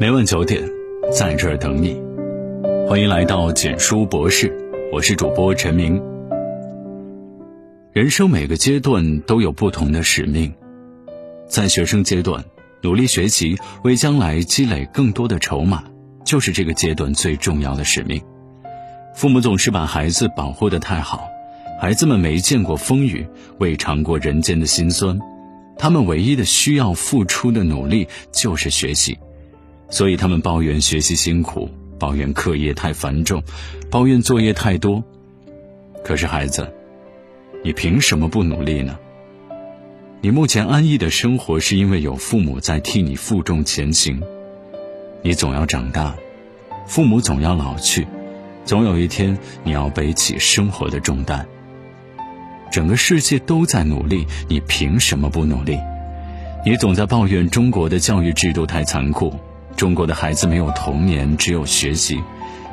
每晚九点，在这儿等你。欢迎来到简书博士，我是主播陈明。人生每个阶段都有不同的使命，在学生阶段，努力学习，为将来积累更多的筹码，就是这个阶段最重要的使命。父母总是把孩子保护得太好，孩子们没见过风雨，未尝过人间的辛酸。他们唯一的需要付出的努力就是学习，所以他们抱怨学习辛苦，抱怨课业太繁重，抱怨作业太多。可是孩子，你凭什么不努力呢？你目前安逸的生活是因为有父母在替你负重前行。你总要长大，父母总要老去，总有一天你要背起生活的重担。整个世界都在努力，你凭什么不努力？你总在抱怨中国的教育制度太残酷，中国的孩子没有童年，只有学习。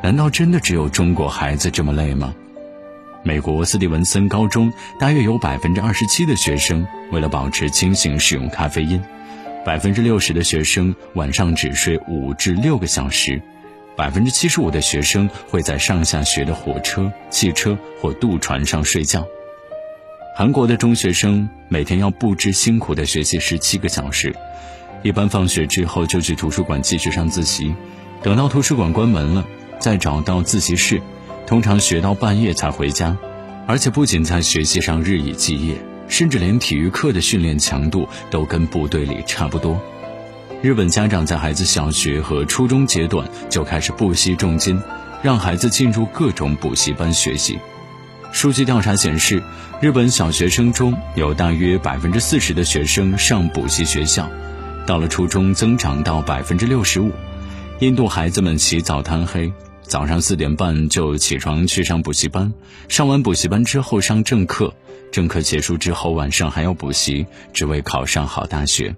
难道真的只有中国孩子这么累吗？美国斯蒂文森高中大约有百分之二十七的学生为了保持清醒使用咖啡因，百分之六十的学生晚上只睡五至六个小时，百分之七十五的学生会在上下学的火车、汽车或渡船上睡觉。韩国的中学生每天要布置辛苦的学习十七个小时，一般放学之后就去图书馆继续上自习，等到图书馆关门了，再找到自习室，通常学到半夜才回家，而且不仅在学习上日以继夜，甚至连体育课的训练强度都跟部队里差不多。日本家长在孩子小学和初中阶段就开始不惜重金，让孩子进入各种补习班学习。数据调查显示，日本小学生中有大约百分之四十的学生上补习学校，到了初中增长到百分之六十五。印度孩子们起早贪黑，早上四点半就起床去上补习班，上完补习班之后上正课，正课结束之后晚上还要补习，只为考上好大学。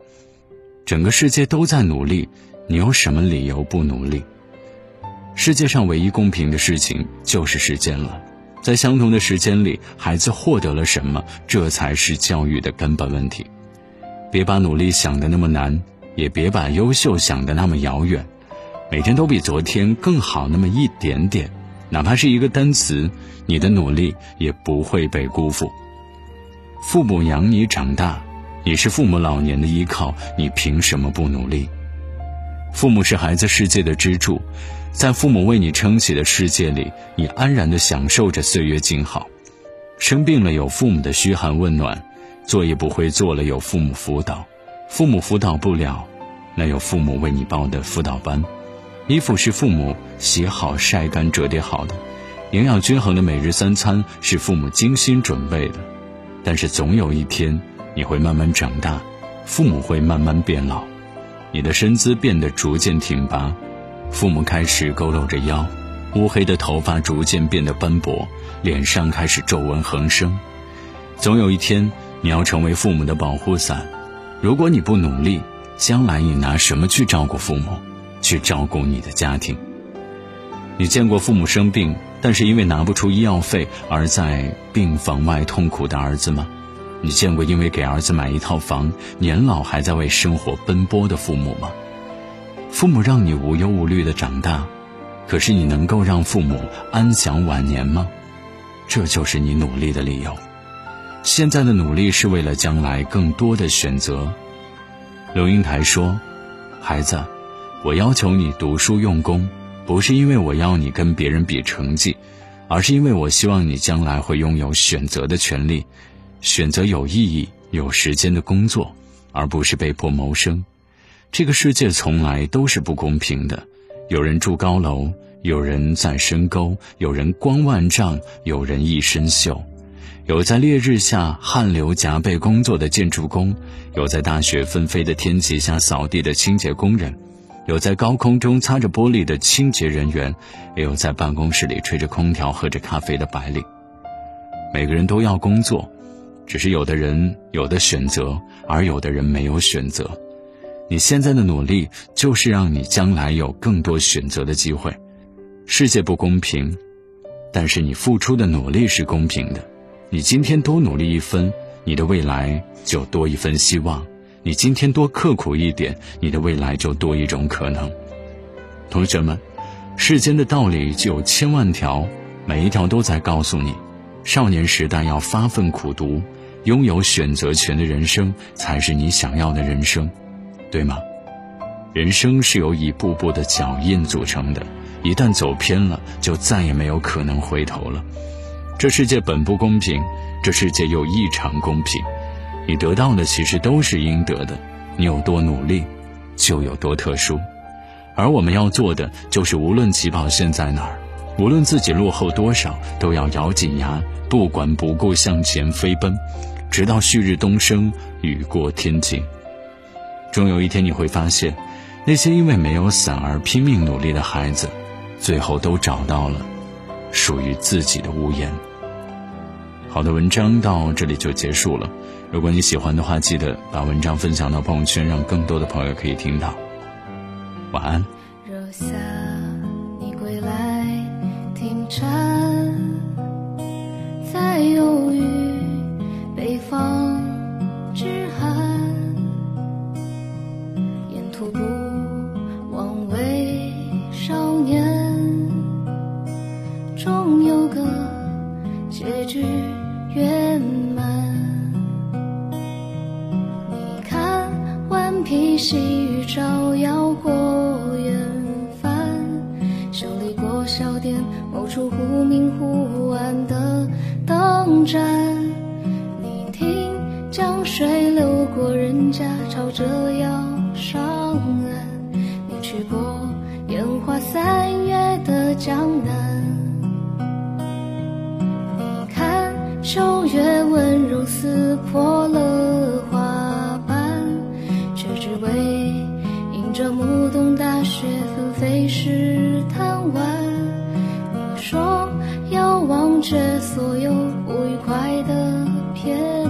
整个世界都在努力，你有什么理由不努力？世界上唯一公平的事情就是时间了。在相同的时间里，孩子获得了什么？这才是教育的根本问题。别把努力想的那么难，也别把优秀想的那么遥远。每天都比昨天更好那么一点点，哪怕是一个单词，你的努力也不会被辜负。父母养你长大，你是父母老年的依靠，你凭什么不努力？父母是孩子世界的支柱。在父母为你撑起的世界里，你安然地享受着岁月静好。生病了有父母的嘘寒问暖，作业不会做了有父母辅导，父母辅导不了，那有父母为你报的辅导班。衣服是父母洗好晒干折叠好的，营养均衡的每日三餐是父母精心准备的。但是总有一天，你会慢慢长大，父母会慢慢变老，你的身姿变得逐渐挺拔。父母开始佝偻着腰，乌黑的头发逐渐变得斑驳，脸上开始皱纹横生。总有一天，你要成为父母的保护伞。如果你不努力，将来你拿什么去照顾父母，去照顾你的家庭？你见过父母生病，但是因为拿不出医药费而在病房外痛苦的儿子吗？你见过因为给儿子买一套房，年老还在为生活奔波的父母吗？父母让你无忧无虑的长大，可是你能够让父母安享晚年吗？这就是你努力的理由。现在的努力是为了将来更多的选择。刘英台说：“孩子，我要求你读书用功，不是因为我要你跟别人比成绩，而是因为我希望你将来会拥有选择的权利，选择有意义、有时间的工作，而不是被迫谋生。”这个世界从来都是不公平的，有人住高楼，有人在深沟，有人光万丈，有人一身锈，有在烈日下汗流浃背工作的建筑工，有在大雪纷飞的天气下扫地的清洁工人，有在高空中擦着玻璃的清洁人员，也有在办公室里吹着空调喝着咖啡的白领。每个人都要工作，只是有的人有的选择，而有的人没有选择。你现在的努力，就是让你将来有更多选择的机会。世界不公平，但是你付出的努力是公平的。你今天多努力一分，你的未来就多一分希望；你今天多刻苦一点，你的未来就多一种可能。同学们，世间的道理就有千万条，每一条都在告诉你：少年时代要发奋苦读，拥有选择权的人生才是你想要的人生，对吗？人生是由一步步的脚印组成的，一旦走偏了，就再也没有可能回头了。这世界本不公平，这世界又异常公平。你得到的其实都是应得的，你有多努力，就有多特殊。而我们要做的，就是无论起跑线在哪儿，无论自己落后多少，都要咬紧牙，不管不顾向前飞奔，直到旭日东升，雨过天晴。终有一天你会发现，那些因为没有伞而拼命努力的孩子，最后都找到了属于自己的屋檐。好的，文章到这里就结束了。如果你喜欢的话，记得把文章分享到朋友圈，让更多的朋友可以听到。晚安。顽皮细雨照耀过远帆，修理过小店某处忽明忽暗的灯盏。你听，江水流过人家，朝着要上岸。你去过烟花三月的江南。你看，秋月温柔撕破了着暮冬大雪纷飞时贪玩。你说要忘却所有不愉快的片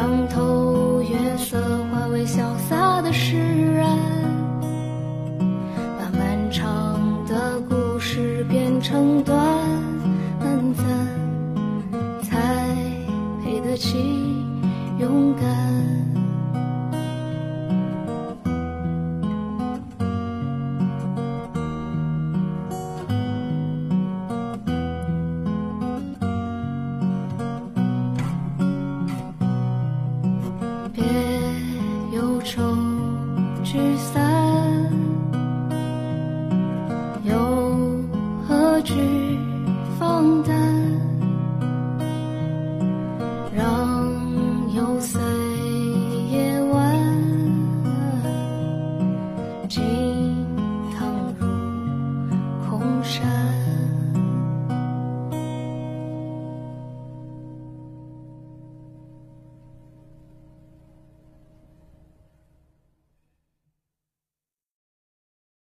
把仰头月色化为潇洒的释然，把漫长的故事变成短暂，才配得起勇敢。聚散。